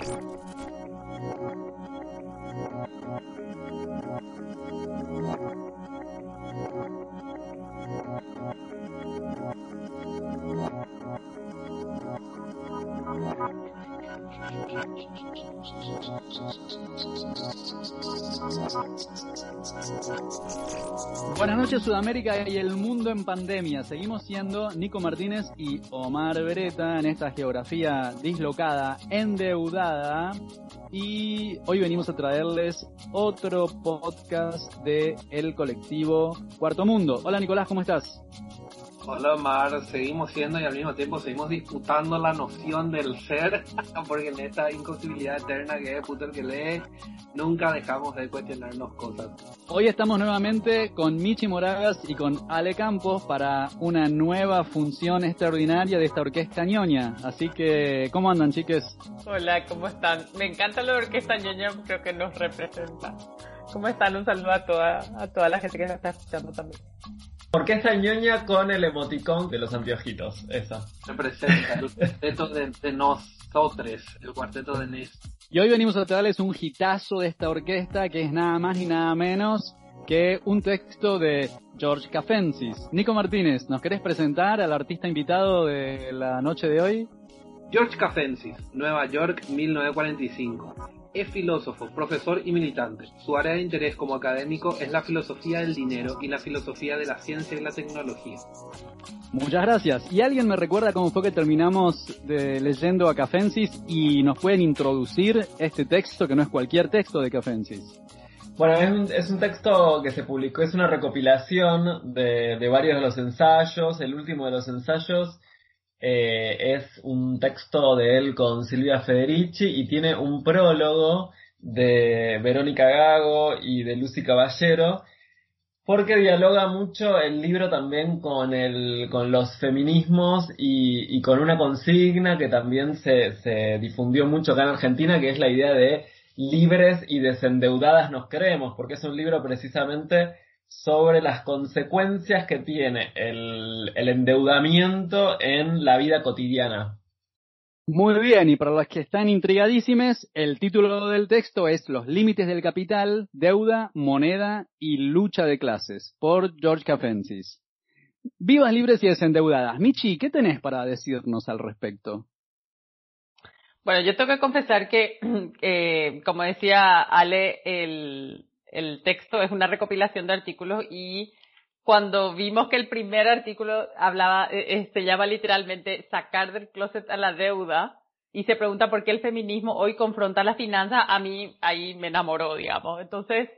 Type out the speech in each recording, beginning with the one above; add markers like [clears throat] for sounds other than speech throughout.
you Buenas noches Sudamérica y el mundo en pandemia. Seguimos siendo Nico Martínez y Omar Beretta en esta geografía dislocada, endeudada. Y hoy venimos a traerles otro podcast de el colectivo Cuarto Mundo. Hola Nicolás, ¿cómo estás? Hola Omar, seguimos siendo y al mismo tiempo seguimos disputando la noción del ser, [laughs] porque en esta imposibilidad eterna que es puto el que lee, nunca dejamos de cuestionarnos cosas. Hoy estamos nuevamente con Michi Moragas y con Ale Campos para una nueva función extraordinaria de esta orquesta ñoña. Así que, ¿cómo andan chiques? Hola, ¿cómo están? Me encanta la orquesta ñoña, creo que nos representa. ¿Cómo están? Un saludo a toda, a toda la gente que nos está escuchando también. Orquesta ñoña con el emoticón de los anteojitos, esa. Representa el cuarteto de, de nosotros, el cuarteto de Nes. Y hoy venimos a traerles un hitazo de esta orquesta que es nada más ni nada menos que un texto de George Cafensis. Nico Martínez, ¿nos querés presentar al artista invitado de la noche de hoy? George Cafensis, Nueva York, 1945. Es filósofo, profesor y militante. Su área de interés como académico es la filosofía del dinero y la filosofía de la ciencia y la tecnología. Muchas gracias. ¿Y alguien me recuerda cómo fue que terminamos de leyendo a Cafensis y nos pueden introducir este texto que no es cualquier texto de Cafensis? Bueno, es un, es un texto que se publicó, es una recopilación de, de varios de los ensayos. El último de los ensayos eh, es un texto de él con Silvia Federici y tiene un prólogo de Verónica Gago y de Lucy Caballero, porque dialoga mucho el libro también con, el, con los feminismos y, y con una consigna que también se, se difundió mucho acá en Argentina, que es la idea de libres y desendeudadas nos creemos, porque es un libro precisamente sobre las consecuencias que tiene el, el, endeudamiento en la vida cotidiana. Muy bien, y para los que están intrigadísimes, el título del texto es Los límites del capital, deuda, moneda y lucha de clases, por George Cafensis. Vivas libres y desendeudadas. Michi, ¿qué tenés para decirnos al respecto? Bueno, yo tengo que confesar que, [clears throat] eh, como decía Ale, el, el texto es una recopilación de artículos y cuando vimos que el primer artículo hablaba, eh, se llama literalmente sacar del closet a la deuda y se pregunta por qué el feminismo hoy confronta la finanza, a mí ahí me enamoró, digamos. Entonces,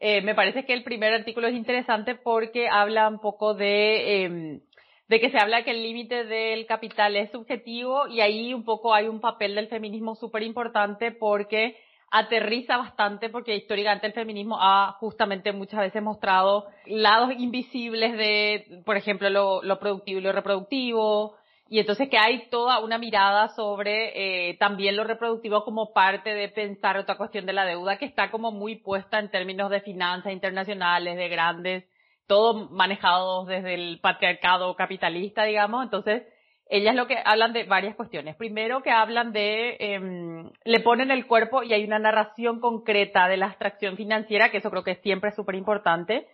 eh, me parece que el primer artículo es interesante porque habla un poco de, eh, de que se habla que el límite del capital es subjetivo y ahí un poco hay un papel del feminismo súper importante porque aterriza bastante porque históricamente el feminismo ha justamente muchas veces mostrado lados invisibles de, por ejemplo, lo, productivo y lo reproductivo, y entonces que hay toda una mirada sobre eh, también lo reproductivo como parte de pensar otra cuestión de la deuda que está como muy puesta en términos de finanzas internacionales, de grandes, todo manejado desde el patriarcado capitalista, digamos, entonces ellas lo que hablan de varias cuestiones. Primero que hablan de, eh, le ponen el cuerpo y hay una narración concreta de la abstracción financiera, que eso creo que siempre es súper importante.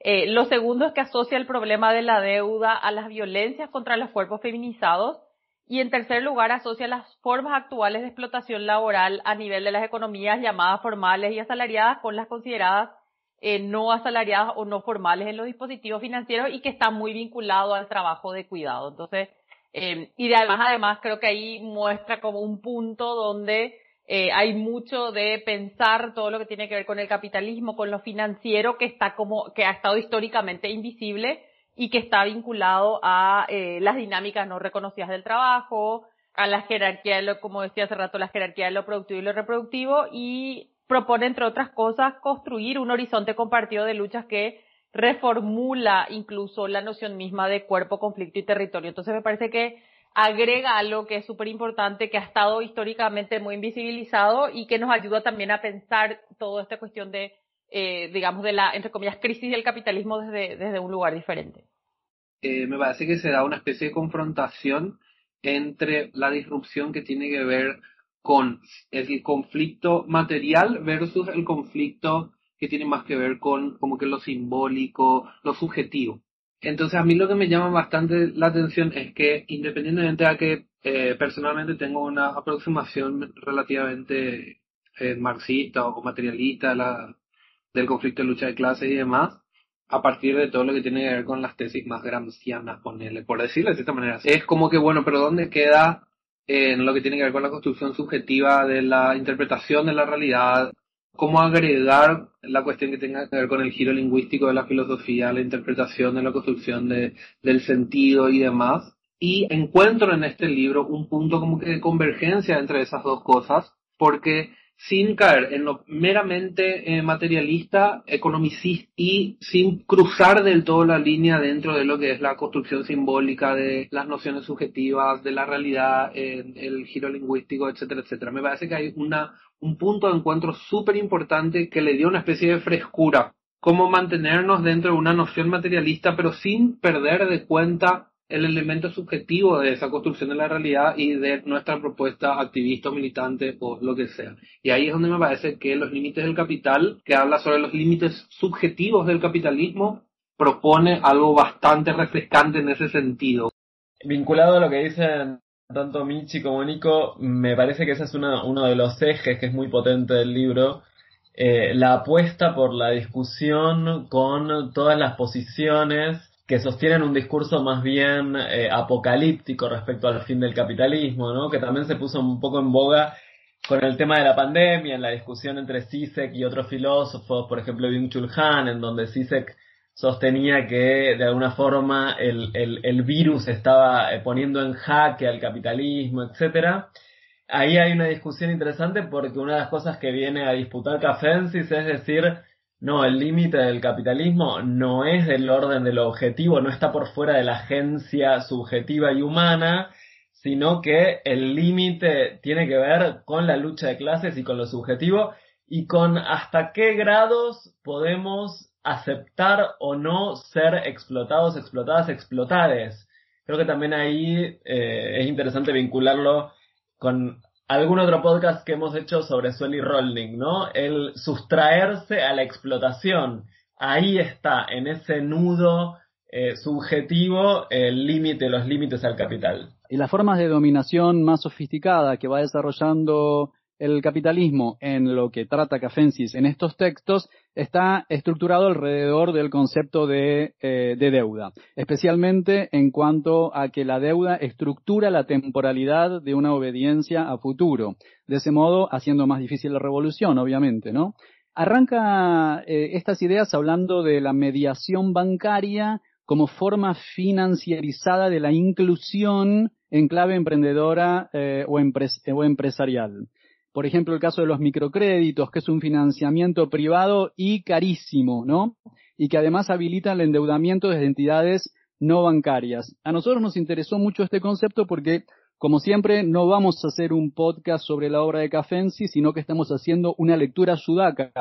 Eh, lo segundo es que asocia el problema de la deuda a las violencias contra los cuerpos feminizados. Y en tercer lugar, asocia las formas actuales de explotación laboral a nivel de las economías llamadas formales y asalariadas con las consideradas eh, no asalariadas o no formales en los dispositivos financieros y que está muy vinculado al trabajo de cuidado. Entonces, eh, y además, además, creo que ahí muestra como un punto donde eh, hay mucho de pensar todo lo que tiene que ver con el capitalismo, con lo financiero, que está como, que ha estado históricamente invisible y que está vinculado a eh, las dinámicas no reconocidas del trabajo, a la jerarquía de lo, como decía hace rato, la jerarquía de lo productivo y lo reproductivo y propone, entre otras cosas, construir un horizonte compartido de luchas que reformula incluso la noción misma de cuerpo, conflicto y territorio. Entonces me parece que agrega algo que es súper importante, que ha estado históricamente muy invisibilizado y que nos ayuda también a pensar toda esta cuestión de, eh, digamos, de la, entre comillas, crisis del capitalismo desde, desde un lugar diferente. Eh, me parece que se da una especie de confrontación entre la disrupción que tiene que ver con el conflicto material versus el conflicto que tiene más que ver con como que lo simbólico, lo subjetivo. Entonces a mí lo que me llama bastante la atención es que independientemente de que eh, personalmente tengo una aproximación relativamente eh, marxista o materialista la, del conflicto de lucha de clases y demás, a partir de todo lo que tiene que ver con las tesis más gramscianas, ponerle, por decirlo de cierta manera. Es como que, bueno, pero ¿dónde queda en lo que tiene que ver con la construcción subjetiva de la interpretación de la realidad? ¿Cómo agregar la cuestión que tenga que ver con el giro lingüístico de la filosofía, la interpretación de la construcción de, del sentido y demás? Y encuentro en este libro un punto como que de convergencia entre esas dos cosas, porque sin caer en lo meramente eh, materialista, economicista y sin cruzar del todo la línea dentro de lo que es la construcción simbólica de las nociones subjetivas, de la realidad, el giro lingüístico, etcétera, etcétera. Me parece que hay una, un punto de encuentro súper importante que le dio una especie de frescura, cómo mantenernos dentro de una noción materialista, pero sin perder de cuenta el elemento subjetivo de esa construcción de la realidad y de nuestra propuesta activista o militante o lo que sea. Y ahí es donde me parece que los límites del capital, que habla sobre los límites subjetivos del capitalismo, propone algo bastante refrescante en ese sentido. Vinculado a lo que dicen tanto Michi como Nico, me parece que ese es uno de los ejes que es muy potente del libro, eh, la apuesta por la discusión con todas las posiciones que sostienen un discurso más bien eh, apocalíptico respecto al fin del capitalismo, ¿no? que también se puso un poco en boga con el tema de la pandemia, en la discusión entre Sisek y otros filósofos, por ejemplo Byung-Chul en donde Sisek sostenía que de alguna forma el, el, virus estaba eh, poniendo en jaque al capitalismo, etcétera. Ahí hay una discusión interesante porque una de las cosas que viene a disputar Cafensis es decir, no, el límite del capitalismo no es del orden de lo objetivo, no está por fuera de la agencia subjetiva y humana, sino que el límite tiene que ver con la lucha de clases y con lo subjetivo y con hasta qué grados podemos aceptar o no ser explotados, explotadas, explotades. Creo que también ahí eh, es interesante vincularlo con algún otro podcast que hemos hecho sobre Sueli Rolling, ¿no? El sustraerse a la explotación. Ahí está, en ese nudo eh, subjetivo, el límite, los límites al capital. Y las formas de dominación más sofisticada que va desarrollando el capitalismo en lo que trata Cafensis en estos textos está estructurado alrededor del concepto de, eh, de, deuda, especialmente en cuanto a que la deuda estructura la temporalidad de una obediencia a futuro, de ese modo haciendo más difícil la revolución, obviamente, ¿no? Arranca eh, estas ideas hablando de la mediación bancaria como forma financiarizada de la inclusión en clave emprendedora eh, o empresarial. Por ejemplo, el caso de los microcréditos, que es un financiamiento privado y carísimo, ¿no? Y que además habilita el endeudamiento de entidades no bancarias. A nosotros nos interesó mucho este concepto porque, como siempre, no vamos a hacer un podcast sobre la obra de Cafensi, sino que estamos haciendo una lectura sudaca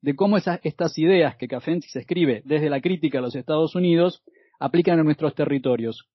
de cómo esas, estas ideas que Cafensi escribe desde la crítica a los Estados Unidos aplican en nuestros territorios.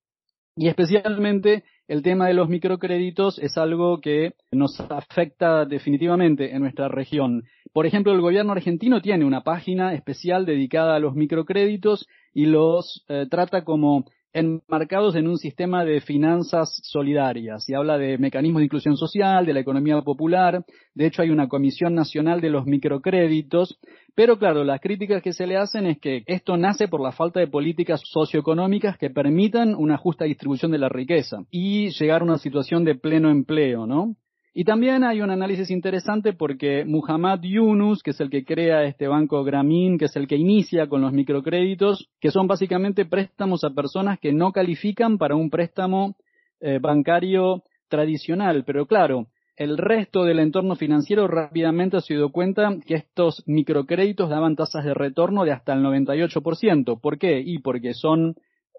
Y especialmente el tema de los microcréditos es algo que nos afecta definitivamente en nuestra región. Por ejemplo, el gobierno argentino tiene una página especial dedicada a los microcréditos y los eh, trata como enmarcados en un sistema de finanzas solidarias y habla de mecanismos de inclusión social, de la economía popular. De hecho, hay una Comisión Nacional de los Microcréditos. Pero claro, las críticas que se le hacen es que esto nace por la falta de políticas socioeconómicas que permitan una justa distribución de la riqueza y llegar a una situación de pleno empleo, ¿no? Y también hay un análisis interesante porque Muhammad Yunus, que es el que crea este banco Grameen, que es el que inicia con los microcréditos, que son básicamente préstamos a personas que no califican para un préstamo eh, bancario tradicional, pero claro, el resto del entorno financiero rápidamente se dio cuenta que estos microcréditos daban tasas de retorno de hasta el 98%. ¿Por qué? Y porque son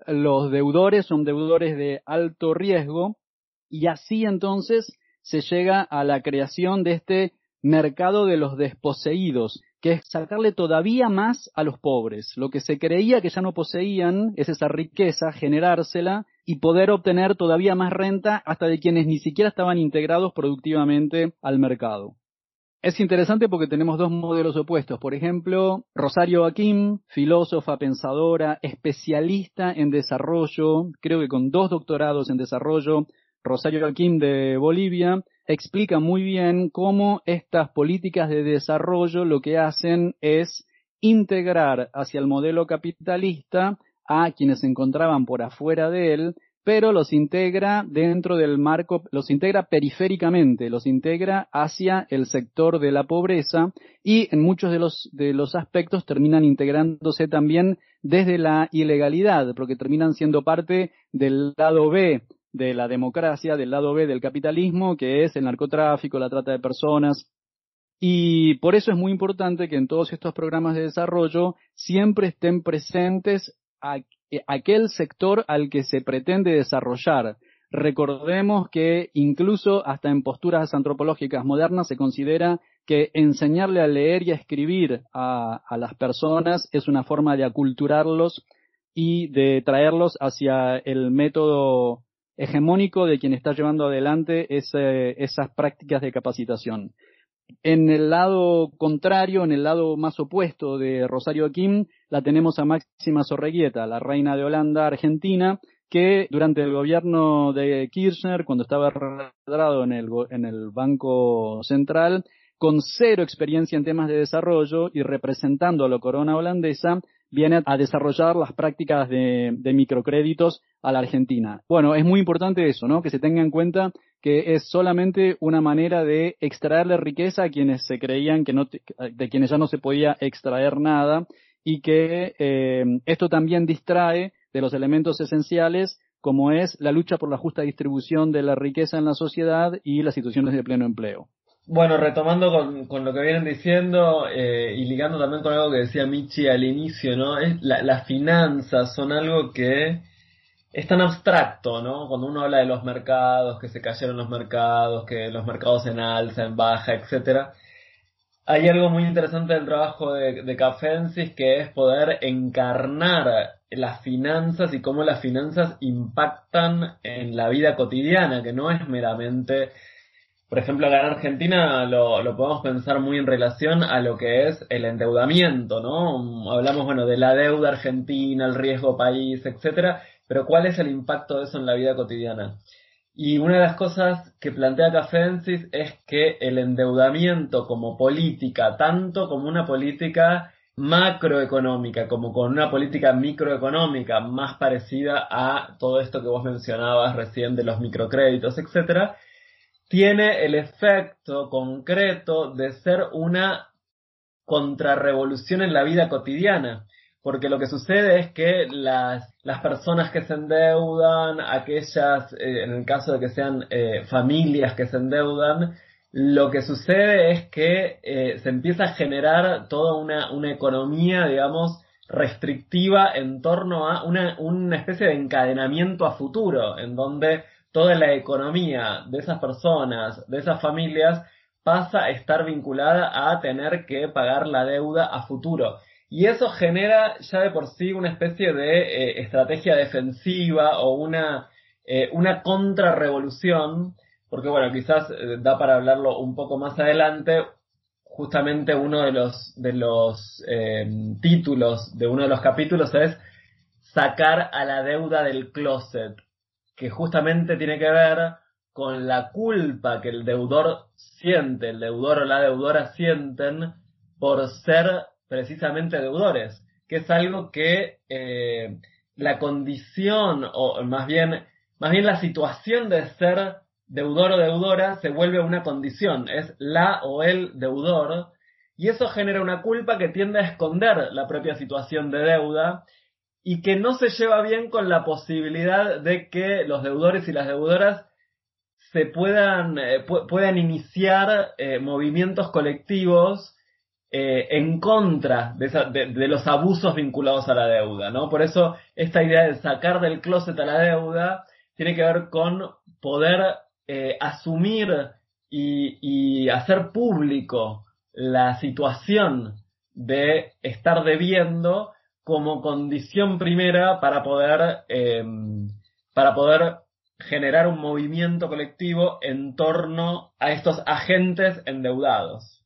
los deudores, son deudores de alto riesgo, y así entonces se llega a la creación de este mercado de los desposeídos, que es sacarle todavía más a los pobres. Lo que se creía que ya no poseían es esa riqueza, generársela y poder obtener todavía más renta hasta de quienes ni siquiera estaban integrados productivamente al mercado. Es interesante porque tenemos dos modelos opuestos. Por ejemplo, Rosario Akim, filósofa, pensadora, especialista en desarrollo, creo que con dos doctorados en desarrollo, Rosario Akim de Bolivia, explica muy bien cómo estas políticas de desarrollo lo que hacen es integrar hacia el modelo capitalista a quienes se encontraban por afuera de él, pero los integra dentro del marco, los integra periféricamente, los integra hacia el sector de la pobreza y en muchos de los, de los aspectos terminan integrándose también desde la ilegalidad, porque terminan siendo parte del lado B de la democracia, del lado B del capitalismo, que es el narcotráfico, la trata de personas. Y por eso es muy importante que en todos estos programas de desarrollo siempre estén presentes aquel sector al que se pretende desarrollar. Recordemos que incluso hasta en posturas antropológicas modernas se considera que enseñarle a leer y a escribir a, a las personas es una forma de aculturarlos y de traerlos hacia el método hegemónico de quien está llevando adelante esas prácticas de capacitación. En el lado contrario, en el lado más opuesto de Rosario Akim, la tenemos a Máxima Sorreguieta, la reina de Holanda argentina, que durante el gobierno de Kirchner, cuando estaba registrado en el, en el Banco Central, con cero experiencia en temas de desarrollo y representando a la corona holandesa, viene a desarrollar las prácticas de, microcréditos a la Argentina. Bueno, es muy importante eso, ¿no? Que se tenga en cuenta que es solamente una manera de extraerle riqueza a quienes se creían que no, de quienes ya no se podía extraer nada y que eh, esto también distrae de los elementos esenciales como es la lucha por la justa distribución de la riqueza en la sociedad y las situaciones de pleno empleo. Bueno, retomando con, lo que vienen diciendo eh, y ligando también con algo que decía Michi al inicio, ¿no? Es las finanzas son algo que es tan abstracto, ¿no? Cuando uno habla de los mercados, que se cayeron los mercados, que los mercados en alza, en baja, etcétera. Hay algo muy interesante del trabajo de, de Cafensis que es poder encarnar las finanzas y cómo las finanzas impactan en la vida cotidiana, que no es meramente por ejemplo, acá en Argentina lo, podemos pensar muy en relación a lo que es el endeudamiento, ¿no? Hablamos, bueno, de la deuda argentina, el riesgo país, etcétera, pero ¿cuál es el impacto de eso en la vida cotidiana? Y una de las cosas que plantea Cafensis es que el endeudamiento como política, tanto como una política macroeconómica, como con una política microeconómica más parecida a todo esto que vos mencionabas recién de los microcréditos, etcétera, tiene el efecto concreto de ser una contrarrevolución en la vida cotidiana. Porque lo que sucede es que las, las personas que se endeudan, aquellas, eh, en el caso de que sean eh, familias que se endeudan, lo que sucede es que eh, se empieza a generar toda una, una economía, digamos, restrictiva en torno a una, una especie de encadenamiento a futuro, en donde toda la economía de esas personas, de esas familias, pasa a estar vinculada a tener que pagar la deuda a futuro. Y eso genera ya de por sí una especie de eh, estrategia defensiva o una, eh, una contrarrevolución, porque bueno, quizás eh, da para hablarlo un poco más adelante. Justamente uno de los, de los títulos de uno de los capítulos es sacar a la deuda del closet que justamente tiene que ver con la culpa que el deudor siente, el deudor o la deudora sienten por ser precisamente deudores, que es algo que eh, la condición o más bien más bien la situación de ser deudor o deudora se vuelve una condición, es la o el deudor, y eso genera una culpa que tiende a esconder la propia situación de deuda y que no se lleva bien con la posibilidad de que los deudores y las deudoras se puedan, eh, puedan iniciar eh, movimientos colectivos eh, en contra de, los abusos vinculados a la deuda, ¿no? Por eso esta idea de sacar del closet a la deuda tiene que ver con poder asumir y, y hacer público la situación de estar debiendo como condición primera para poder, para poder generar un movimiento colectivo en torno a estos agentes endeudados.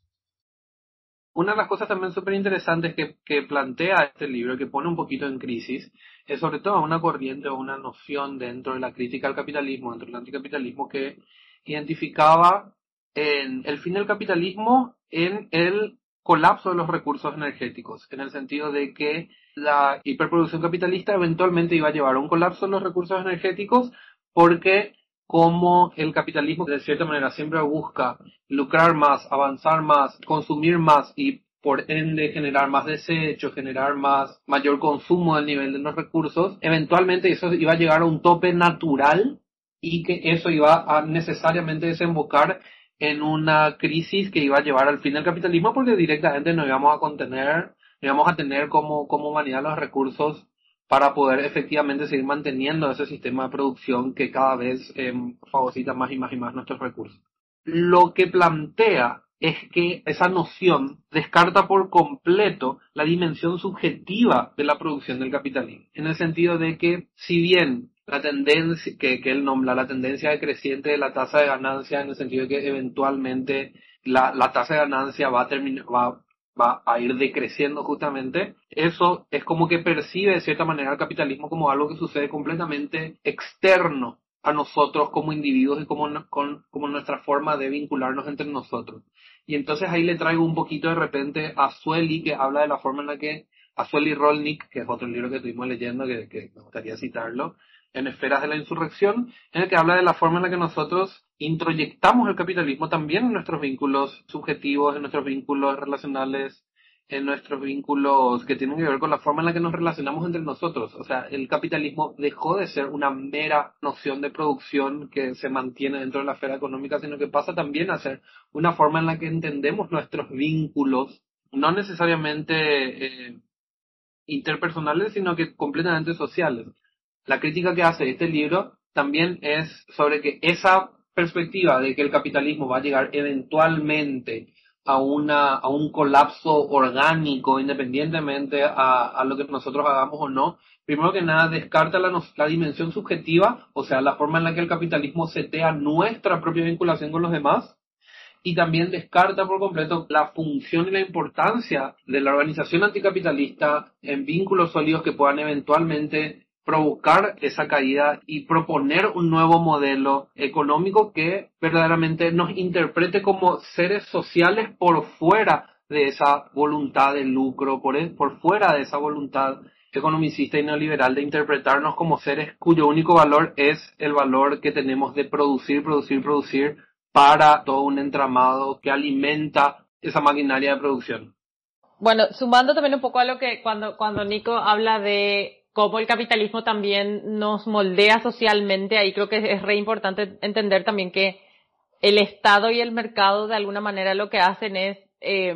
Una de las cosas también súper interesantes que, que, plantea este libro, que pone un poquito en crisis, es sobre todo una corriente o una noción dentro de la crítica al capitalismo, dentro del anticapitalismo, que identificaba en el fin del capitalismo en el colapso de los recursos energéticos, en el sentido de que la hiperproducción capitalista eventualmente iba a llevar a un colapso de los recursos energéticos porque como el capitalismo de cierta manera siempre busca lucrar más, avanzar más, consumir más y por ende generar más desecho, generar más, mayor consumo del nivel de los recursos, eventualmente eso iba a llegar a un tope natural y que eso iba a necesariamente desembocar en una crisis que iba a llevar al fin del capitalismo porque directamente no íbamos a contener, íbamos a tener como, como humanidad los recursos para poder efectivamente seguir manteniendo ese sistema de producción que cada vez eh, fagocita más y más y más nuestros recursos. Lo que plantea es que esa noción descarta por completo la dimensión subjetiva de la producción del capitalismo, en el sentido de que si bien la tendencia que, que él nombra, la tendencia creciente de la tasa de ganancia, en el sentido de que eventualmente la, la tasa de ganancia va a terminar, va, va a ir decreciendo justamente, eso es como que percibe de cierta manera el capitalismo como algo que sucede completamente externo a nosotros como individuos y como, como nuestra forma de vincularnos entre nosotros. Y entonces ahí le traigo un poquito de repente a Sueli, que habla de la forma en la que, a Sueli Rolnik, que es otro libro que estuvimos leyendo, que, que me gustaría citarlo, en Esferas de la Insurrección, en el que habla de la forma en la que nosotros introyectamos el capitalismo también en nuestros vínculos subjetivos, en nuestros vínculos relacionales, en nuestros vínculos que tienen que ver con la forma en la que nos relacionamos entre nosotros. O sea, el capitalismo dejó de ser una mera noción de producción que se mantiene dentro de la esfera económica, sino que pasa también a ser una forma en la que entendemos nuestros vínculos, no necesariamente eh, interpersonales, sino que completamente sociales. La crítica que hace este libro también es sobre que esa perspectiva de que el capitalismo va a llegar eventualmente a, una, a un colapso orgánico, independientemente a, lo que nosotros hagamos o no, primero que nada descarta la, la dimensión subjetiva, o sea, la forma en la que el capitalismo setea nuestra propia vinculación con los demás, y también descarta por completo la función y la importancia de la organización anticapitalista en vínculos sólidos que puedan eventualmente provocar esa caída y proponer un nuevo modelo económico que verdaderamente nos interprete como seres sociales por fuera de esa voluntad de lucro, por, por fuera de esa voluntad economicista y neoliberal de interpretarnos como seres cuyo único valor es el valor que tenemos de producir, producir, producir para todo un entramado que alimenta esa maquinaria de producción. Bueno, sumando también un poco a lo que cuando, cuando Nico habla de cómo el capitalismo también nos moldea socialmente, ahí creo que es re importante entender también que el Estado y el mercado de alguna manera lo que hacen es eh,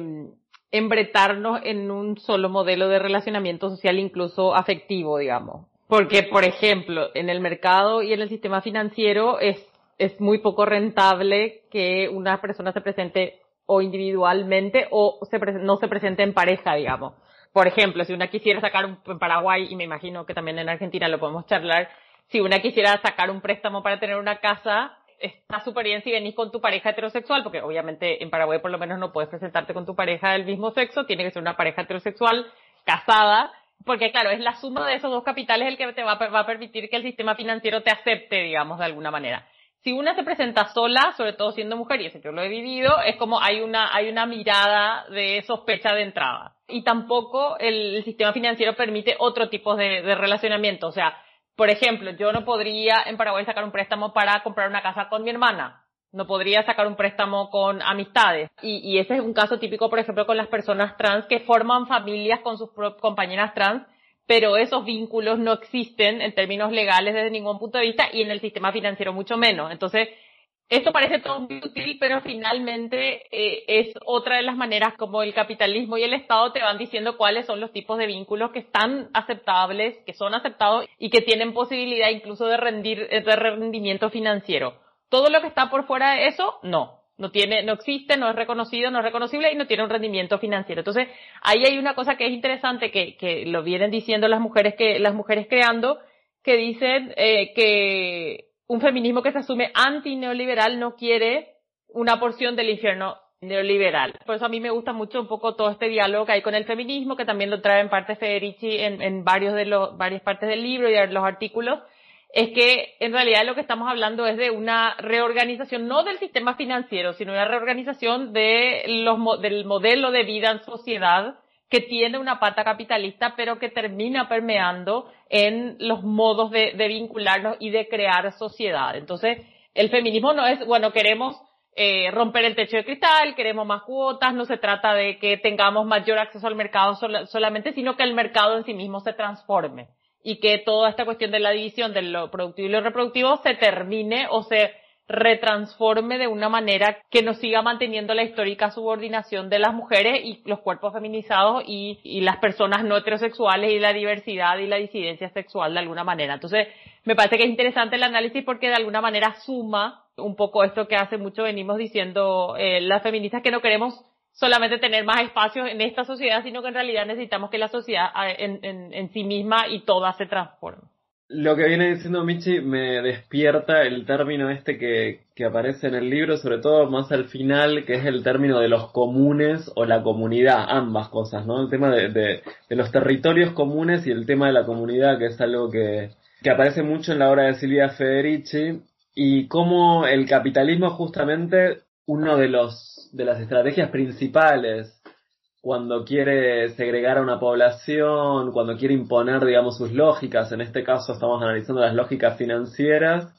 embretarnos en un solo modelo de relacionamiento social, incluso afectivo, digamos. Porque, por ejemplo, en el mercado y en el sistema financiero es, es muy poco rentable que una persona se presente o individualmente o se no se presente en pareja, digamos por ejemplo, si una quisiera sacar un, en Paraguay, y me imagino que también en Argentina lo podemos charlar, si una quisiera sacar un préstamo para tener una casa, está súper bien si venís con tu pareja heterosexual, porque obviamente en Paraguay por lo menos no puedes presentarte con tu pareja del mismo sexo, tiene que ser una pareja heterosexual, casada, porque claro, es la suma de esos dos capitales el que te va, va a permitir que el sistema financiero te acepte, digamos, de alguna manera si una se presenta sola, sobre todo siendo mujer, y eso yo lo he vivido, es como hay una, hay una mirada de sospecha de entrada. Y tampoco el, sistema financiero permite otro tipo de, de, relacionamiento. O sea, por ejemplo, yo no podría en Paraguay sacar un préstamo para comprar una casa con mi hermana. No podría sacar un préstamo con amistades. Y, y ese es un caso típico, por ejemplo, con las personas trans que forman familias con sus compañeras trans pero esos vínculos no existen en términos legales desde ningún punto de vista y en el sistema financiero mucho menos. Entonces, esto parece todo muy útil, pero finalmente eh, es otra de las maneras como el capitalismo y el Estado te van diciendo cuáles son los tipos de vínculos que están aceptables, que son aceptados y que tienen posibilidad incluso de rendir, de rendimiento financiero. Todo lo que está por fuera de eso, no. No tiene, no existe, no es reconocido, no es reconocible y no tiene un rendimiento financiero. Entonces, ahí hay una cosa que es interesante que, que lo vienen diciendo las mujeres que, las mujeres creando, que dicen eh, que un feminismo que se asume anti-neoliberal no quiere una porción del infierno neoliberal. Por eso a mí me gusta mucho un poco todo este diálogo que hay con el feminismo, que también lo trae en parte Federici en, en varios de los, varias partes del libro y de los artículos, es que en realidad lo que estamos hablando es de una reorganización, no del sistema financiero, sino una reorganización de los, del modelo de vida en sociedad que tiene una pata capitalista, pero que termina permeando en los modos de, vincularnos y de crear sociedad. Entonces, el feminismo no es, bueno, queremos eh, romper el techo de cristal, queremos más cuotas, no se trata de que tengamos mayor acceso al mercado solamente, sino que el mercado en sí mismo se transforme y que toda esta cuestión de la división de lo productivo y lo reproductivo se termine o se retransforme de una manera que nos siga manteniendo la histórica subordinación de las mujeres y los cuerpos feminizados y, y, las personas no heterosexuales y la diversidad y la disidencia sexual de alguna manera. Entonces, me parece que es interesante el análisis porque de alguna manera suma un poco esto que hace mucho venimos diciendo eh, las feministas que no queremos solamente tener más espacios en esta sociedad, sino que en realidad necesitamos que la sociedad en, en, en sí misma y toda se transforme. Lo que viene diciendo Michi me despierta el término este que, que, aparece en el libro, sobre todo más al final, que es el término de los comunes o la comunidad, ambas cosas, ¿no? El tema de, de, de los territorios comunes y el tema de la comunidad, que es algo que, que aparece mucho en la obra de Silvia Federici, y cómo el capitalismo justamente uno de los de las estrategias principales cuando quiere segregar a una población, cuando quiere imponer, digamos, sus lógicas, en este caso estamos analizando las lógicas financieras,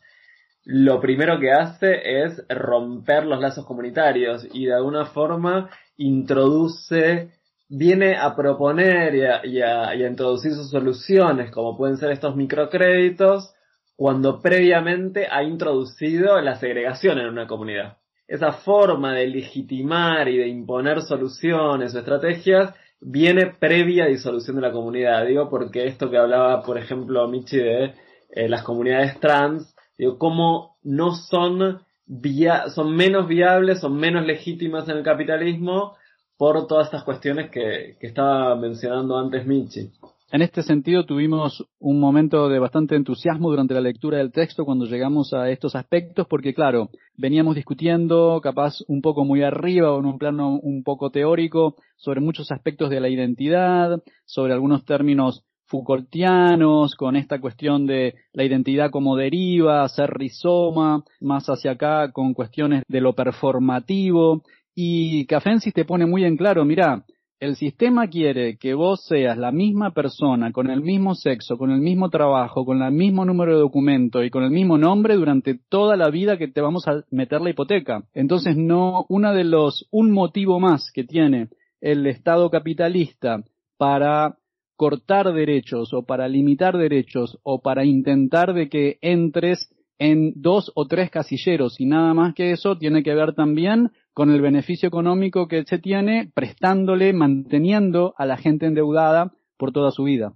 lo primero que hace es romper los lazos comunitarios y de alguna forma introduce, viene a proponer y a, introducir sus soluciones, como pueden ser estos microcréditos, cuando previamente ha introducido la segregación en una comunidad esa forma de legitimar y de imponer soluciones o estrategias viene previa disolución de la comunidad. Digo, porque esto que hablaba, por ejemplo, Michi de eh, las comunidades trans, digo, cómo no son, via son menos viables, son menos legítimas en el capitalismo por todas estas cuestiones que, que estaba mencionando antes Michi. En este sentido, tuvimos un momento de bastante entusiasmo durante la lectura del texto cuando llegamos a estos aspectos, porque claro, veníamos discutiendo, capaz un poco muy arriba o en un plano un poco teórico, sobre muchos aspectos de la identidad, sobre algunos términos Foucaultianos, con esta cuestión de la identidad como deriva, ser rizoma, más hacia acá con cuestiones de lo performativo, y Cafensis te pone muy en claro, mira, el sistema quiere que vos seas la misma persona, con el mismo sexo, con el mismo trabajo, con el mismo número de documento y con el mismo nombre durante toda la vida que te vamos a meter la hipoteca. Entonces no, una de los, un motivo más que tiene el Estado capitalista para cortar derechos o para limitar derechos o para intentar de que entres en dos o tres casilleros y nada más que eso tiene que ver también con el beneficio económico que se tiene prestándole, manteniendo a la gente endeudada por toda su vida.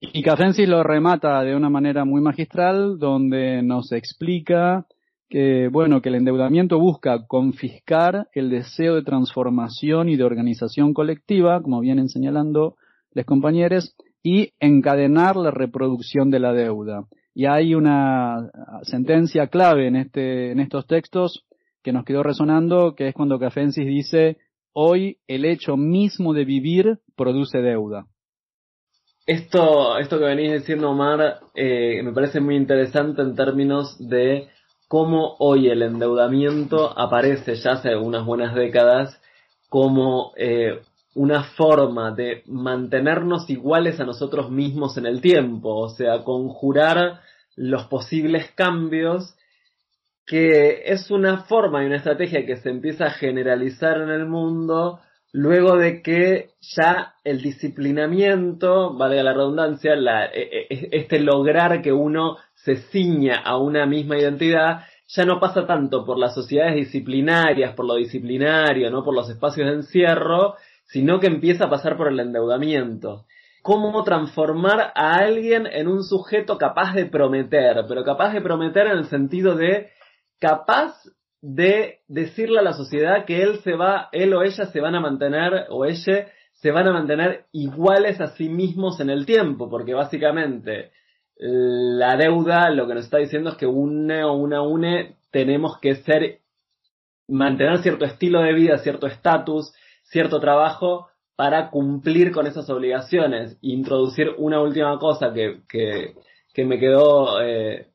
Y Cafensis lo remata de una manera muy magistral, donde nos explica que, bueno, que el endeudamiento busca confiscar el deseo de transformación y de organización colectiva, como vienen señalando los compañeros, y encadenar la reproducción de la deuda. Y hay una sentencia clave en este, en estos textos que nos quedó resonando, que es cuando Cafensis dice, hoy el hecho mismo de vivir produce deuda. Esto, esto que venís diciendo, Omar, eh, me parece muy interesante en términos de cómo hoy el endeudamiento aparece ya hace unas buenas décadas como eh, una forma de mantenernos iguales a nosotros mismos en el tiempo, o sea, conjurar los posibles cambios que es una forma y una estrategia que se empieza a generalizar en el mundo luego de que ya el disciplinamiento, valga la redundancia, la, e, e, e, este lograr que uno se ciña a una misma identidad, ya no pasa tanto por las sociedades disciplinarias, por lo disciplinario, no por los espacios de encierro, sino que empieza a pasar por el endeudamiento. Cómo transformar a alguien en un sujeto capaz de prometer, pero capaz de prometer en el sentido de capaz de decirle a la sociedad que él se va, él o ella se van a mantener, o ella se van a mantener iguales a sí mismos en el tiempo, porque básicamente la deuda lo que nos está diciendo es que une o una une tenemos que ser, mantener cierto estilo de vida, cierto estatus, cierto trabajo para cumplir con esas obligaciones. Introducir una última cosa que, que, que me quedó eh,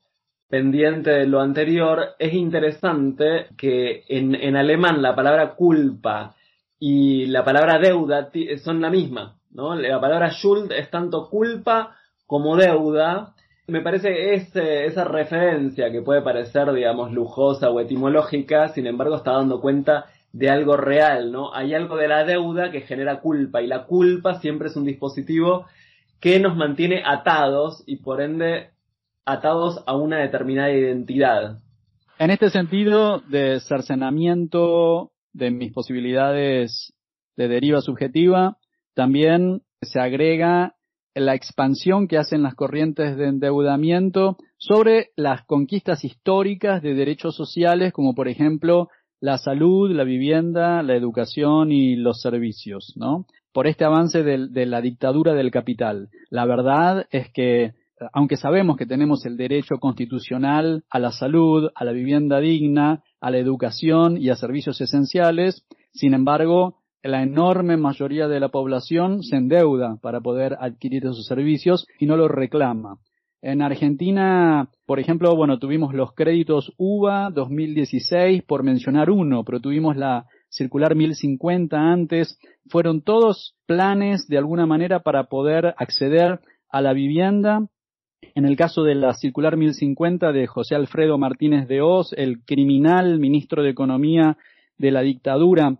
pendiente de lo anterior, es interesante que en, en alemán la palabra culpa y la palabra deuda son la misma, ¿no? La palabra Schuld es tanto culpa como deuda. Me parece ese, esa referencia que puede parecer, digamos, lujosa o etimológica, sin embargo está dando cuenta de algo real, ¿no? Hay algo de la deuda que genera culpa y la culpa siempre es un dispositivo que nos mantiene atados y por ende atados a una determinada identidad. En este sentido de cercenamiento de mis posibilidades de deriva subjetiva, también se agrega la expansión que hacen las corrientes de endeudamiento sobre las conquistas históricas de derechos sociales, como por ejemplo la salud, la vivienda, la educación y los servicios, ¿no? Por este avance de, de la dictadura del capital. La verdad es que aunque sabemos que tenemos el derecho constitucional a la salud, a la vivienda digna, a la educación y a servicios esenciales, sin embargo, la enorme mayoría de la población se endeuda para poder adquirir esos servicios y no los reclama. En Argentina, por ejemplo, bueno, tuvimos los créditos UVA 2016, por mencionar uno, pero tuvimos la circular 1050 antes. Fueron todos planes de alguna manera para poder acceder a la vivienda en el caso de la circular 1050 de José Alfredo Martínez de Oz, el criminal ministro de Economía de la dictadura,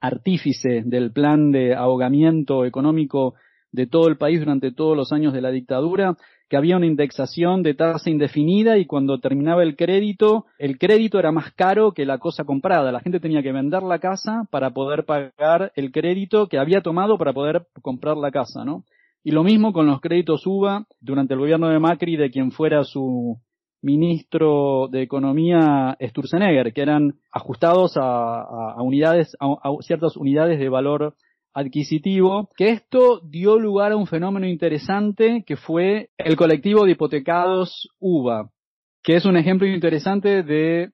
artífice del plan de ahogamiento económico de todo el país durante todos los años de la dictadura, que había una indexación de tasa indefinida y cuando terminaba el crédito, el crédito era más caro que la cosa comprada. La gente tenía que vender la casa para poder pagar el crédito que había tomado para poder comprar la casa, ¿no? Y lo mismo con los créditos UVA durante el gobierno de Macri de quien fuera su ministro de Economía Sturzenegger, que eran ajustados a, unidades, a, ciertas unidades de valor adquisitivo, que esto dio lugar a un fenómeno interesante que fue el colectivo de hipotecados UVA, que es un ejemplo interesante de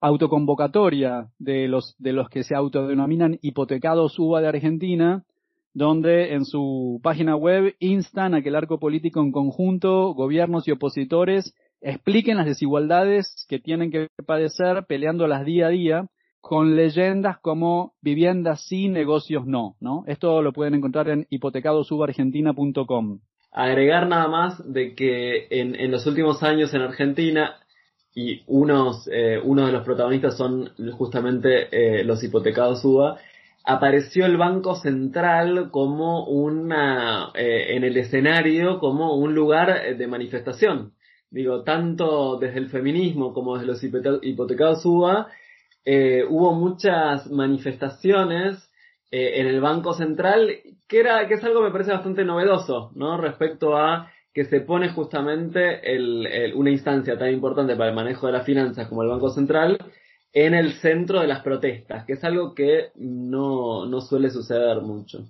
autoconvocatoria de los, de los que se autodenominan hipotecados UVA de Argentina, donde en su página web instan a que el arco político en conjunto, gobiernos y opositores, expliquen las desigualdades que tienen que padecer peleándolas día a día con leyendas como viviendas sí, negocios no, ¿no? Esto lo pueden encontrar en hipotecadosubargentina.com. Agregar nada más de que en, en los últimos años en Argentina y unos, eh, uno de los protagonistas son justamente eh, los hipotecados UBA, apareció el Banco Central como una, eh, en el escenario, como un lugar de manifestación. Digo, tanto desde el feminismo como desde los hipotecados UBA, eh, hubo muchas manifestaciones eh, en el Banco Central, que era, que es algo que me parece bastante novedoso, ¿no? Respecto a que se pone justamente el, una instancia tan importante para el manejo de las finanzas como el Banco Central, en el centro de las protestas, que es algo que no, no suele suceder mucho.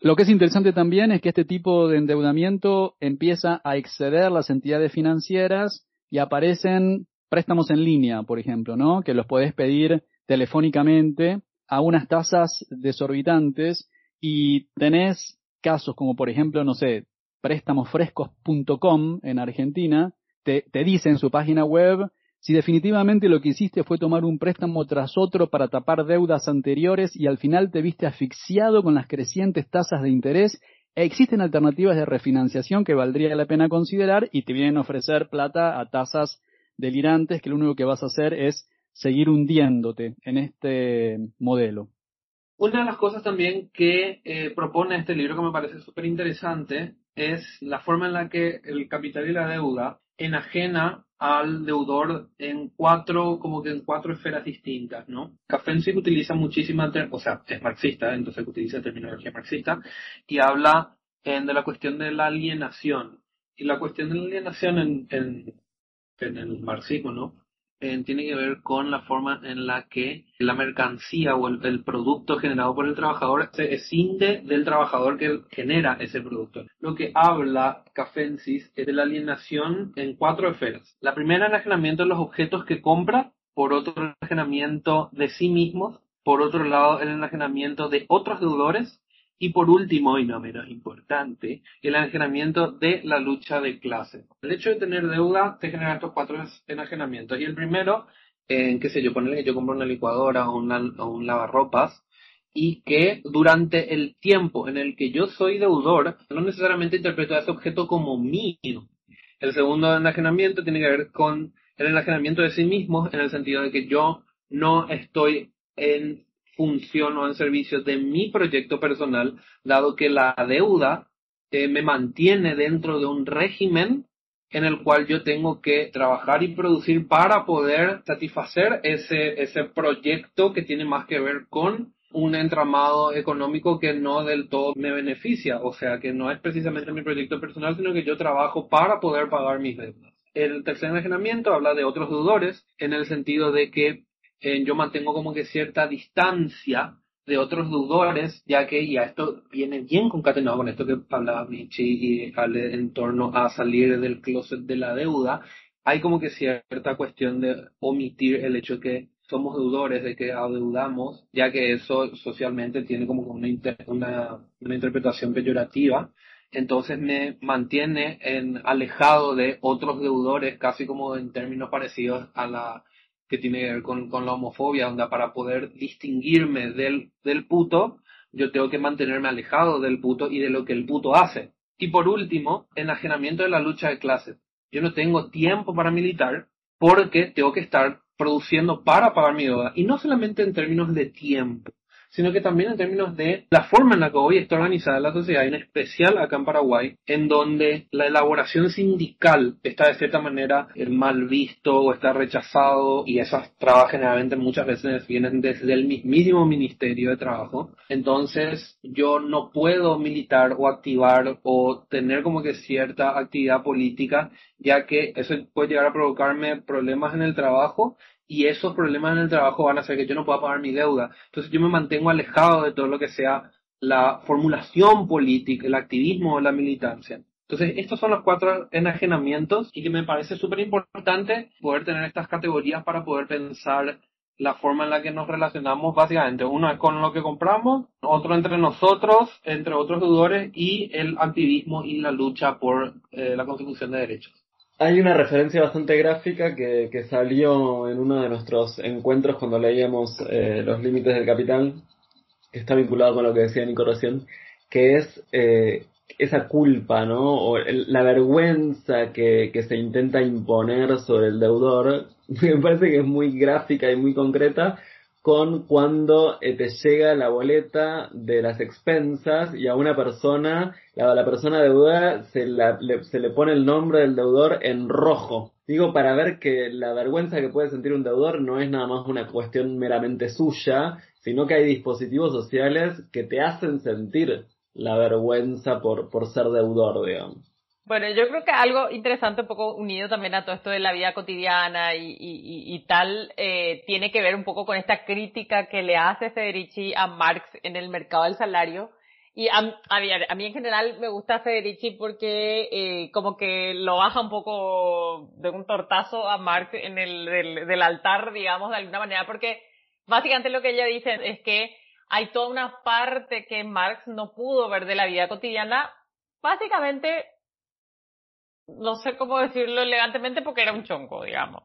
Lo que es interesante también es que este tipo de endeudamiento empieza a exceder las entidades financieras y aparecen préstamos en línea, por ejemplo, ¿no? Que los podés pedir telefónicamente a unas tasas desorbitantes y tenés casos como, por ejemplo, no sé, préstamosfrescos.com en Argentina, te, te dice en su página web si definitivamente lo que hiciste fue tomar un préstamo tras otro para tapar deudas anteriores y al final te viste asfixiado con las crecientes tasas de interés, existen alternativas de refinanciación que valdría la pena considerar y te vienen a ofrecer plata a tasas delirantes que lo único que vas a hacer es seguir hundiéndote en este modelo. Una de las cosas también que eh, propone este libro que me parece súper interesante es la forma en la que el capital y la deuda enajena al deudor en cuatro, como que en cuatro esferas distintas, ¿no? Kafensi utiliza muchísimas, o sea, es marxista, entonces utiliza terminología marxista, y habla de la cuestión de la alienación. Y la cuestión de la alienación en, en, en el marxismo, ¿no? Tiene que ver con la forma en la que la mercancía o el, producto generado por el trabajador se escinde del trabajador que genera ese producto. Lo que habla Cafensis es de la alienación en cuatro esferas. La primera, el enajenamiento de los objetos que compra, por otro, el enajenamiento de sí mismos, por otro lado, el enajenamiento de otros deudores y por último, y no menos importante, el enajenamiento de la lucha de clase. El hecho de tener deuda te genera estos cuatro enajenamientos. Y el primero, en qué sé yo, ponerle que yo compro una licuadora o, un lavarropas, y que durante el tiempo en el que yo soy deudor, no necesariamente interpreto a ese objeto como mío. El segundo enajenamiento tiene que ver con el enajenamiento de sí mismo, en el sentido de que yo no estoy en función o en servicio de mi proyecto personal, dado que la deuda eh, me mantiene dentro de un régimen en el cual yo tengo que trabajar y producir para poder satisfacer ese, ese proyecto que tiene más que ver con un entramado económico que no del todo me beneficia, o sea, que no es precisamente mi proyecto personal, sino que yo trabajo para poder pagar mis deudas. El tercer enajenamiento habla de otros deudores, en el sentido de que eh, yo mantengo como que cierta distancia de otros deudores, ya que ya esto viene bien concatenado con esto que hablaba Michi y Ale en torno a salir del closet de la deuda. Hay como que cierta cuestión de omitir el hecho que somos deudores, de que adeudamos, ya que eso socialmente tiene como una, una, una interpretación peyorativa. Entonces me mantiene en, alejado de otros deudores, casi como en términos parecidos a la que tiene que ver con, la homofobia, donde para poder distinguirme del, del puto, yo tengo que mantenerme alejado del puto y de lo que el puto hace. Y por último, enajenamiento de la lucha de clases. Yo no tengo tiempo para militar porque tengo que estar produciendo para pagar mi deuda. Y no solamente en términos de tiempo, sino que también en términos de la forma en la que hoy está organizada la sociedad, en especial acá en Paraguay, en donde la elaboración sindical está de cierta manera mal visto o está rechazado y esas trabas generalmente muchas veces vienen desde el mismísimo Ministerio de Trabajo. Entonces yo no puedo militar o activar o tener como que cierta actividad política, ya que eso puede llegar a provocarme problemas en el trabajo y esos problemas en el trabajo van a hacer que yo no pueda pagar mi deuda. Entonces yo me mantengo alejado de todo lo que sea la formulación política, el activismo o la militancia. Entonces, estos son los cuatro enajenamientos y que me parece súper importante poder tener estas categorías para poder pensar la forma en la que nos relacionamos básicamente. Uno es con lo que compramos, otro entre nosotros, entre otros deudores y el activismo y la lucha por eh, la consecución de derechos. Hay una referencia bastante gráfica que, que salió en uno de nuestros encuentros cuando leíamos eh, Los Límites del Capital, que está vinculado con lo que decía Nico recién, que es eh, esa culpa, ¿no? O la vergüenza que, que se intenta imponer sobre el deudor, [laughs] me parece que es muy gráfica y muy concreta, con cuando eh, te llega la boleta de las expensas y a una persona, la, la persona deudora, se, le, se le pone el nombre del deudor en rojo. Digo, para ver que la vergüenza que puede sentir un deudor no es nada más una cuestión meramente suya, sino que hay dispositivos sociales que te hacen sentir la vergüenza por, por ser deudor, digamos. Bueno, yo creo que algo interesante, un poco unido también a todo esto de la vida cotidiana y, y, y tal, eh, tiene que ver un poco con esta crítica que le hace Federici a Marx en el mercado del salario. Y a, a, mí en general me gusta Federici porque eh, como que lo baja un poco de un tortazo a Marx en el del, del altar, digamos, de alguna manera, porque básicamente lo que ella dice es que hay toda una parte que Marx no pudo ver de la vida cotidiana, básicamente no sé cómo decirlo elegantemente porque era un chonco, digamos.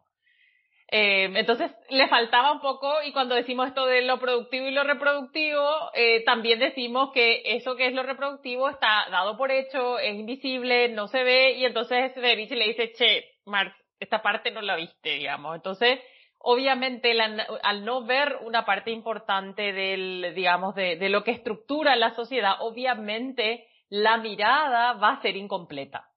Eh, entonces le faltaba un poco y cuando decimos esto de lo productivo y lo reproductivo, eh, también decimos que eso que es lo reproductivo está dado por hecho, es invisible, no se ve y entonces Federici le dice, che, Marx, esta parte no la viste, digamos. Entonces, obviamente al no ver una parte importante del, digamos, de, de lo que estructura la sociedad, obviamente la mirada va a ser incompleta.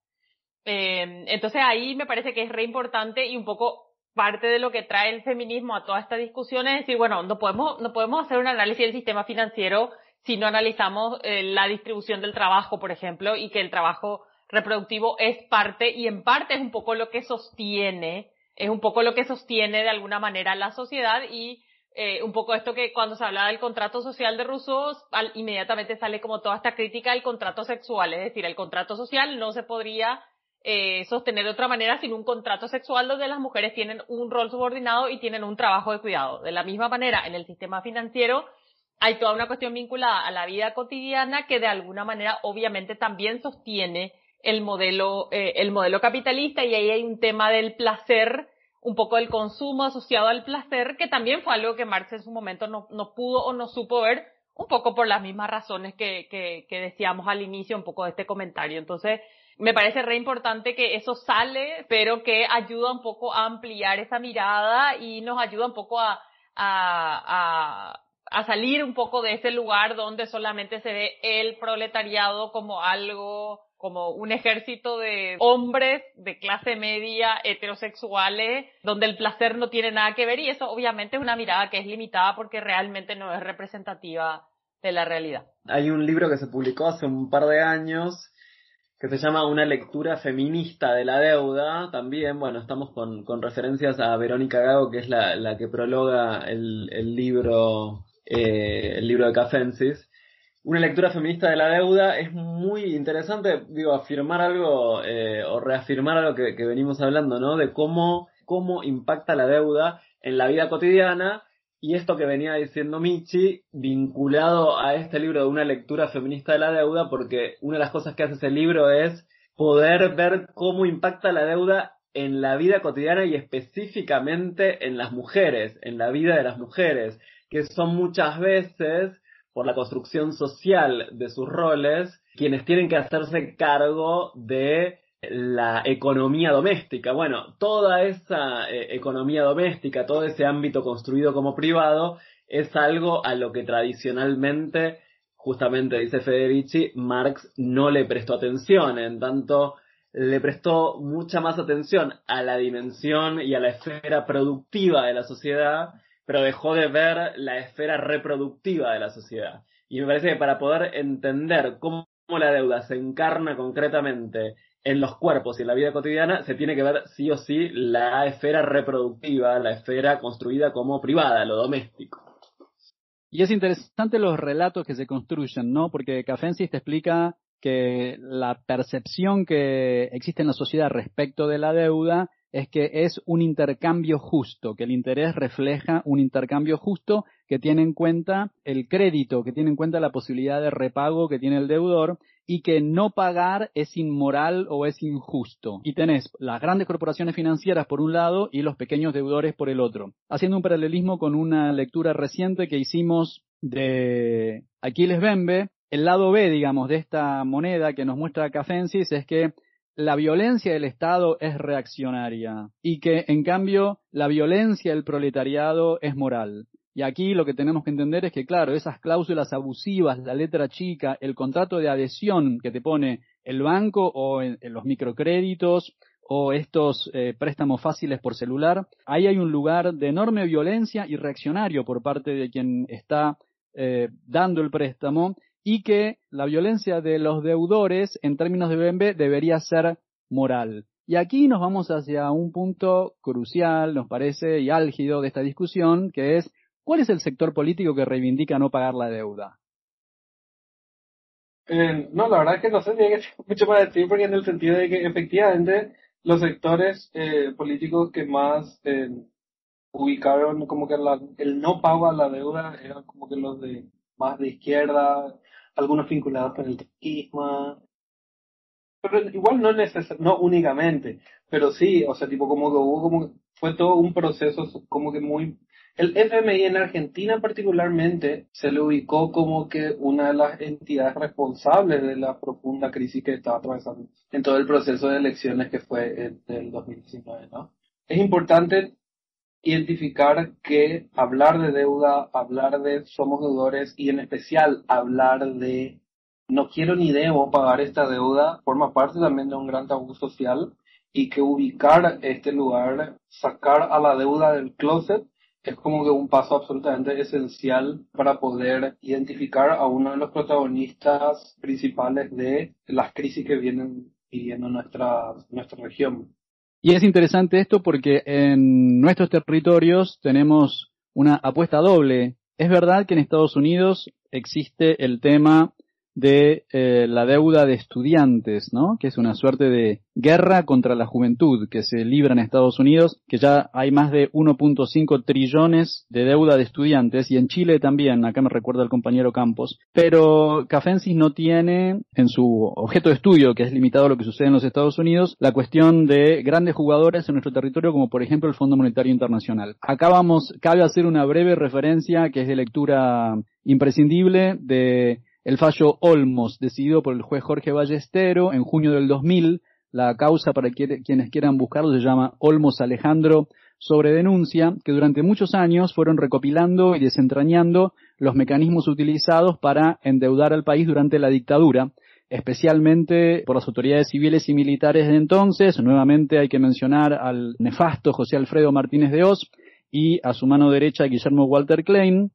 Eh, entonces ahí me parece que es re importante y un poco parte de lo que trae el feminismo a toda esta discusión es decir, bueno, no podemos, no podemos hacer un análisis del sistema financiero si no analizamos eh, la distribución del trabajo, por ejemplo, y que el trabajo reproductivo es parte y en parte es un poco lo que sostiene, es un poco lo que sostiene de alguna manera la sociedad y eh, un poco esto que cuando se habla del contrato social de Rousseau, inmediatamente sale como toda esta crítica al contrato sexual, es decir, el contrato social no se podría eh, sostener de otra manera sin un contrato sexual donde las mujeres tienen un rol subordinado y tienen un trabajo de cuidado. De la misma manera, en el sistema financiero hay toda una cuestión vinculada a la vida cotidiana que de alguna manera obviamente también sostiene el modelo, eh, el modelo capitalista y ahí hay un tema del placer, un poco del consumo asociado al placer, que también fue algo que Marx en su momento no, no pudo o no supo ver, un poco por las mismas razones que, que, que decíamos al inicio, un poco de este comentario. Entonces, me parece re importante que eso sale, pero que ayuda un poco a ampliar esa mirada y nos ayuda un poco a, a, a, salir un poco de ese lugar donde solamente se ve el proletariado como algo como un ejército de hombres de clase media heterosexuales donde el placer no tiene nada que ver y eso obviamente es una mirada que es limitada porque realmente no es representativa de la realidad. Hay un libro que se publicó hace un par de años que se llama Una lectura feminista de la deuda. También, bueno, estamos con, con referencias a Verónica Gago, que es la, la que prologa el, el libro, eh, el libro de Cafensis. Una lectura feminista de la deuda es muy interesante, digo, afirmar algo eh, o reafirmar algo que, que venimos hablando, ¿no? De cómo, cómo impacta la deuda en la vida cotidiana y esto que venía diciendo Michi, vinculado a este libro de una lectura feminista de la deuda, porque una de las cosas que hace ese libro es poder ver cómo impacta la deuda en la vida cotidiana y específicamente en las mujeres, en la vida de las mujeres, que son muchas veces, por la construcción social de sus roles, quienes tienen que hacerse cargo de la economía doméstica. Bueno, toda esa eh, economía doméstica, todo ese ámbito construido como privado, es algo a lo que tradicionalmente, justamente dice Federici, Marx no le prestó atención, en tanto le prestó mucha más atención a la dimensión y a la esfera productiva de la sociedad, pero dejó de ver la esfera reproductiva de la sociedad. Y me parece que para poder entender cómo la deuda se encarna concretamente en los cuerpos y en la vida cotidiana se tiene que ver sí o sí la esfera reproductiva, la esfera construida como privada, lo doméstico. Y es interesante los relatos que se construyen, ¿no? Porque Cafensis te explica que la percepción que existe en la sociedad respecto de la deuda es que es un intercambio justo, que el interés refleja un intercambio justo que tiene en cuenta el crédito, que tiene en cuenta la posibilidad de repago que tiene el deudor y que no pagar es inmoral o es injusto. Y tenés las grandes corporaciones financieras por un lado y los pequeños deudores por el otro. Haciendo un paralelismo con una lectura reciente que hicimos de Aquiles Bembe, el lado B, digamos, de esta moneda que nos muestra Cafensis es que la violencia del Estado es reaccionaria y que, en cambio, la violencia del proletariado es moral. Y aquí lo que tenemos que entender es que, claro, esas cláusulas abusivas, la letra chica, el contrato de adhesión que te pone el banco o en, los microcréditos o estos eh, préstamos fáciles por celular, ahí hay un lugar de enorme violencia y reaccionario por parte de quien está eh, dando el préstamo y que la violencia de los deudores en términos de BMB debería ser moral. Y aquí nos vamos hacia un punto crucial, nos parece, y álgido de esta discusión, que es ¿Cuál es el sector político que reivindica no pagar la deuda? Eh, no, la verdad es que no sé, tiene mucho para decir porque en el sentido de que efectivamente los sectores eh, políticos que más eh, ubicaron como que el no pago a la deuda eran como que los de más de izquierda, algunos vinculados con el trotskismo, pero igual no neces no únicamente, pero sí, o sea, tipo como que hubo como fue todo un proceso como que muy el FMI en Argentina particularmente se le ubicó como que una de las entidades responsables de la profunda crisis que estaba atravesando en todo el proceso de elecciones que fue del 2019, ¿no? Es importante identificar que hablar de deuda, hablar de somos deudores y en especial hablar de no quiero ni debo pagar esta deuda, forma parte también de un gran tabú social y que ubicar este lugar, sacar a la deuda del closet, es como que un paso absolutamente esencial para poder identificar a uno de los protagonistas principales de las crisis que vienen viviendo nuestra, nuestra región. Y es interesante esto porque en nuestros territorios tenemos una apuesta doble. Es verdad que en Estados Unidos existe el tema de eh, la deuda de estudiantes, ¿no? Que es una suerte de guerra contra la juventud que se libra en Estados Unidos, que ya hay más de 1.5 trillones de deuda de estudiantes y en Chile también, acá me recuerda el compañero Campos, pero Cafensis no tiene en su objeto de estudio, que es limitado a lo que sucede en los Estados Unidos, la cuestión de grandes jugadores en nuestro territorio como por ejemplo el Fondo Monetario Internacional. Acá vamos, cabe hacer una breve referencia que es de lectura imprescindible de el fallo Olmos, decidido por el juez Jorge Ballestero en junio del 2000, la causa para quienes quieran buscarlo se llama Olmos Alejandro sobre denuncia, que durante muchos años fueron recopilando y desentrañando los mecanismos utilizados para endeudar al país durante la dictadura, especialmente por las autoridades civiles y militares de entonces. Nuevamente hay que mencionar al nefasto José Alfredo Martínez de Oz y a su mano derecha Guillermo Walter Klein.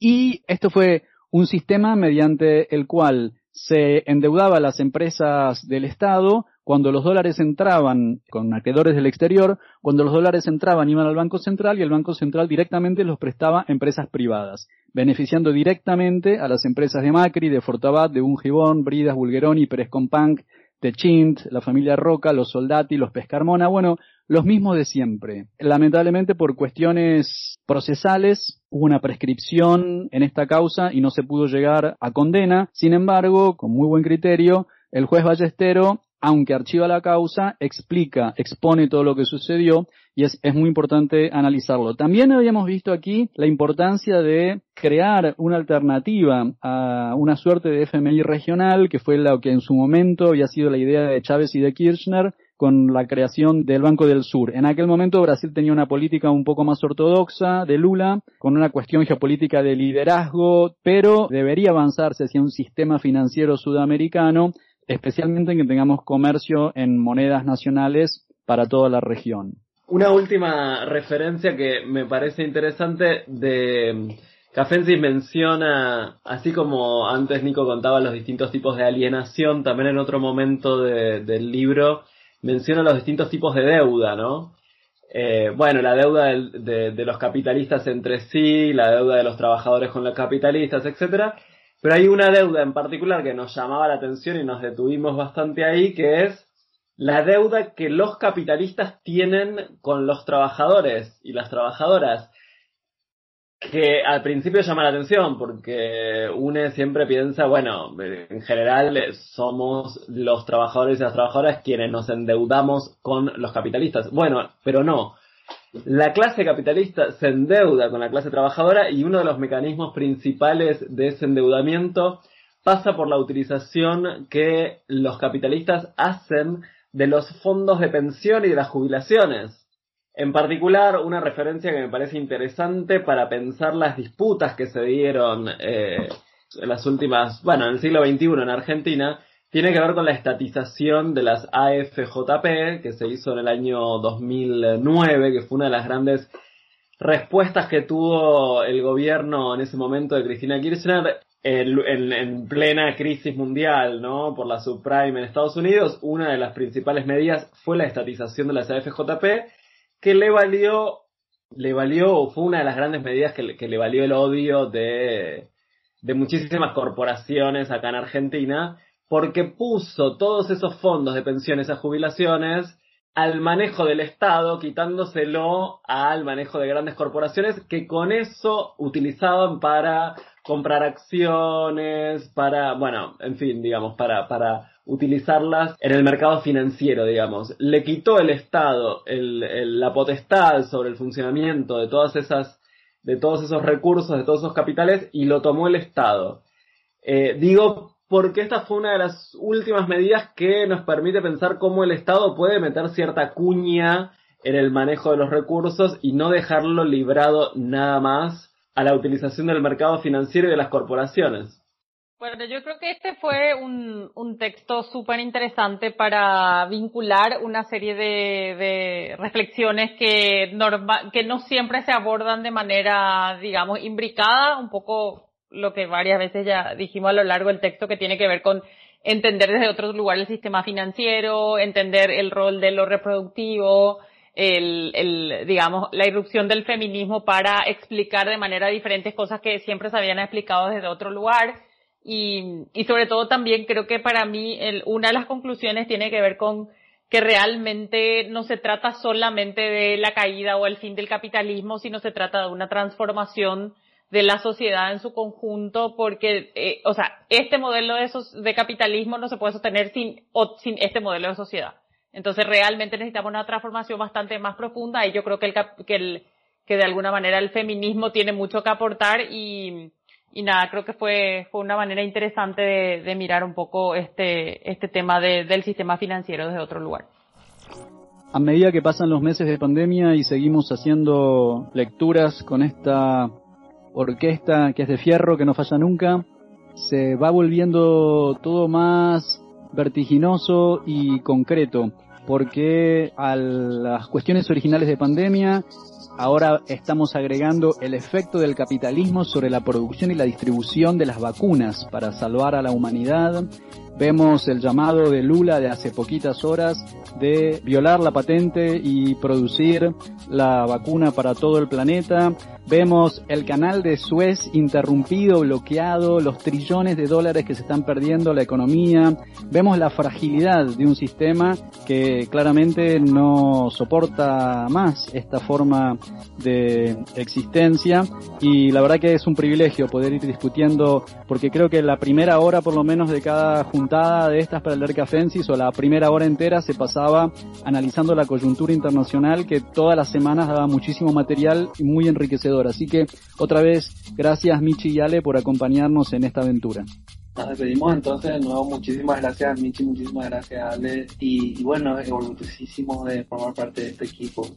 Y esto fue un sistema mediante el cual se endeudaba a las empresas del Estado cuando los dólares entraban con acreedores del exterior, cuando los dólares entraban iban al Banco Central y el Banco Central directamente los prestaba a empresas privadas, beneficiando directamente a las empresas de Macri, de Fortabat, de Ungibón, Bridas, Bulgeroni, Pérez Companc, Techint, la familia Roca, los Soldati, los Pescarmona, bueno, los mismos de siempre. Lamentablemente por cuestiones procesales hubo una prescripción en esta causa y no se pudo llegar a condena. Sin embargo, con muy buen criterio, el juez Ballestero aunque archiva la causa, explica, expone todo lo que sucedió y es, es, muy importante analizarlo. También habíamos visto aquí la importancia de crear una alternativa a una suerte de FMI regional, que fue lo que en su momento había sido la idea de Chávez y de Kirchner, con la creación del Banco del Sur. En aquel momento Brasil tenía una política un poco más ortodoxa de Lula, con una cuestión geopolítica de liderazgo, pero debería avanzarse hacia un sistema financiero sudamericano especialmente en que tengamos comercio en monedas nacionales para toda la región. Una última referencia que me parece interesante de Cafensis menciona, así como antes Nico contaba los distintos tipos de alienación, también en otro momento del libro menciona los distintos tipos de deuda, ¿no? Eh, bueno, la deuda de, de, los capitalistas entre sí, la deuda de los trabajadores con los capitalistas, etcétera, pero hay una deuda en particular que nos llamaba la atención y nos detuvimos bastante ahí, que es la deuda que los capitalistas tienen con los trabajadores y las trabajadoras. Que al principio llama la atención porque uno siempre piensa, bueno, en general somos los trabajadores y las trabajadoras quienes nos endeudamos con los capitalistas. Bueno, pero no la clase capitalista se endeuda con la clase trabajadora y uno de los mecanismos principales de ese endeudamiento pasa por la utilización que los capitalistas hacen de los fondos de pensión y de las jubilaciones. En particular, una referencia que me parece interesante para pensar las disputas que se dieron eh, en las últimas, bueno, en el siglo XXI en Argentina, tiene que ver con la estatización de las AFJP, que se hizo en el año 2009, que fue una de las grandes respuestas que tuvo el gobierno en ese momento de Cristina Kirchner en, plena crisis mundial, ¿no? Por la subprime en Estados Unidos, una de las principales medidas fue la estatización de las AFJP, que le valió, le valió, fue una de las grandes medidas que, le valió el odio de, de muchísimas corporaciones acá en Argentina, porque puso todos esos fondos de pensiones a jubilaciones al manejo del Estado, quitándoselo al manejo de grandes corporaciones que con eso utilizaban para comprar acciones, para, bueno, en fin, digamos, para, para utilizarlas en el mercado financiero, digamos. Le quitó el Estado la potestad sobre el funcionamiento de todas esas, de todos esos recursos, de todos esos capitales, y lo tomó el Estado. Eh, digo porque esta fue una de las últimas medidas que nos permite pensar cómo el Estado puede meter cierta cuña en el manejo de los recursos y no dejarlo librado nada más a la utilización del mercado financiero y de las corporaciones. Bueno, yo creo que este fue un, un texto súper interesante para vincular una serie de, de reflexiones que, norma, que no siempre se abordan de manera, digamos, imbricada, un poco lo que varias veces ya dijimos a lo largo del texto que tiene que ver con entender desde otros lugares el sistema financiero, entender el rol de lo reproductivo, el, el, digamos, la irrupción del feminismo para explicar de manera diferente cosas que siempre se habían explicado desde otro lugar y, y sobre todo también creo que para mí el, una de las conclusiones tiene que ver con que realmente no se trata solamente de la caída o el fin del capitalismo, sino se trata de una transformación de la sociedad en su conjunto, porque, eh, o sea, este modelo de, de capitalismo no se puede sostener sin, o, sin este modelo de sociedad. Entonces realmente necesitamos una transformación bastante más profunda y yo creo que el, que el, que de alguna manera el feminismo tiene mucho que aportar y, nada, creo que fue, fue una manera interesante de, de mirar un poco este, este tema de, del sistema financiero desde otro lugar. A medida que pasan los meses de pandemia y seguimos haciendo lecturas con esta orquesta que es de fierro, que no falla nunca, se va volviendo todo más vertiginoso y concreto, porque a las cuestiones originales de pandemia Ahora estamos agregando el efecto del capitalismo sobre la producción y la distribución de las vacunas para salvar a la humanidad. Vemos el llamado de Lula de hace poquitas horas de violar la patente y producir la vacuna para todo el planeta. Vemos el canal de Suez interrumpido, bloqueado, los trillones de dólares que se están perdiendo la economía. Vemos la fragilidad de un sistema que claramente no soporta más esta forma de existencia y la verdad que es un privilegio poder ir discutiendo porque creo que la primera hora por lo menos de cada juntada de estas para el Cafensis o la primera hora entera se pasaba analizando la coyuntura internacional que todas las semanas daba muchísimo material y muy enriquecedor Así que otra vez, gracias Michi y Ale por acompañarnos en esta aventura. Nos despedimos entonces de nuevo. Muchísimas gracias Michi, muchísimas gracias Ale. Y, y bueno, orgullosísimo de formar parte de este equipo.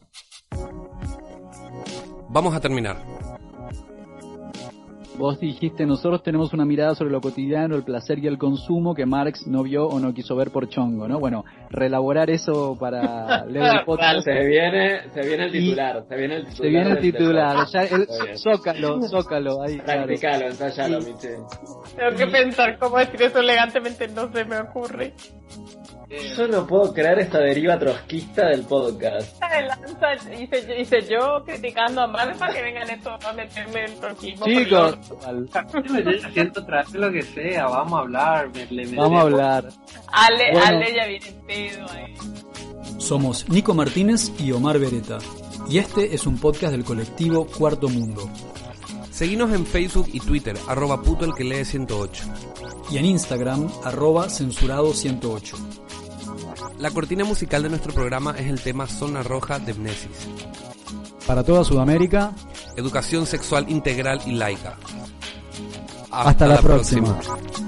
Vamos a terminar. Vos dijiste, nosotros tenemos una mirada sobre lo cotidiano, el placer y el consumo que Marx no vio o no quiso ver por chongo, ¿no? Bueno, relaborar eso para [laughs] leer el podcast. se viene, se viene el titular, se viene el titular. Se viene el titular, ya el, zócalo, zócalo, ahí. Practicalo, ensayalo, Tengo que pensar cómo decir eso elegantemente, no se me ocurre. Yo no puedo creer esta deriva trotskista del podcast. Hice, yo criticando a Marx para que vengan estos a meterme el trotskismo. Chicos, yo siento traer lo que sea, vamos a hablar. vamos a hablar. Ale, Ale ya viene pedo ahí. Somos Nico Martínez y Omar Beretta. Y este es un podcast del colectivo Cuarto Mundo. Seguinos en Facebook y Twitter, arroba puto el que lee 108. Y en Instagram, arroba censurado 108. La cortina musical de nuestro programa es el tema Zona Roja de Mnesis. Para toda Sudamérica, educación sexual integral y laica. Hasta, la, próxima. próxima.